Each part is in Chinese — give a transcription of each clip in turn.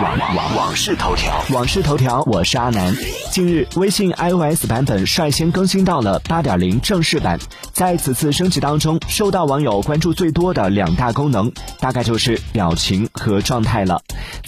网网网事头条，网事头条，我是阿南。近日，微信 iOS 版本率先更新到了八点零正式版。在此次升级当中，受到网友关注最多的两大功能，大概就是表情和状态了。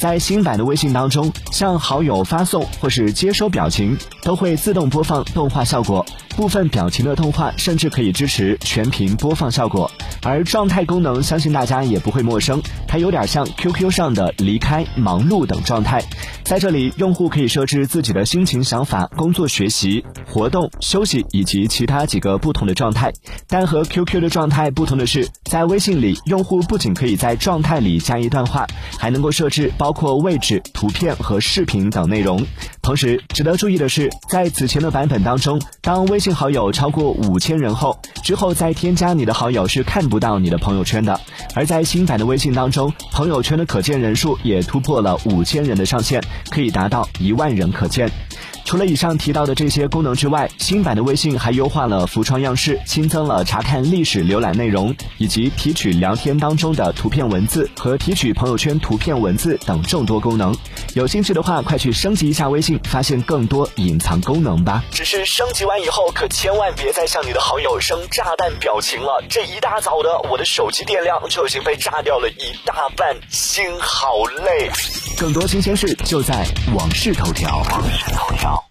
在新版的微信当中，向好友发送或是接收表情，都会自动播放动画效果。部分表情的动画甚至可以支持全屏播放效果。而状态功能，相信大家也不会陌生，它有点像 QQ 上的离开、忙碌等状态。在这里，用户可以设置自己的心情、想法、工作、学习、活动、休息以及其他几个不同的状态。但和 QQ 的状态不同的是，在微信里，用户不仅可以在状态里加一段话，还能够设置包括位置、图片和视频等内容。同时，值得注意的是，在此前的版本当中，当微信好友超过五千人后，之后再添加你的好友是看不到你的朋友圈的。而在新版的微信当中，朋友圈的可见人数也突破了五千人的上限，可以达到一万人可见。除了以上提到的这些功能之外，新版的微信还优化了浮窗样式，新增了查看历史浏览内容，以及提取聊天当中的图片文字和提取朋友圈图片文字等众多功能。有兴趣的话，快去升级一下微信，发现更多隐藏功能吧。只是升级完以后，可千万别再向你的好友扔炸弹表情了。这一大早的，我的手机电量就已经被炸掉了一大半，心好累。更多新鲜事就在网视头条。网事头条。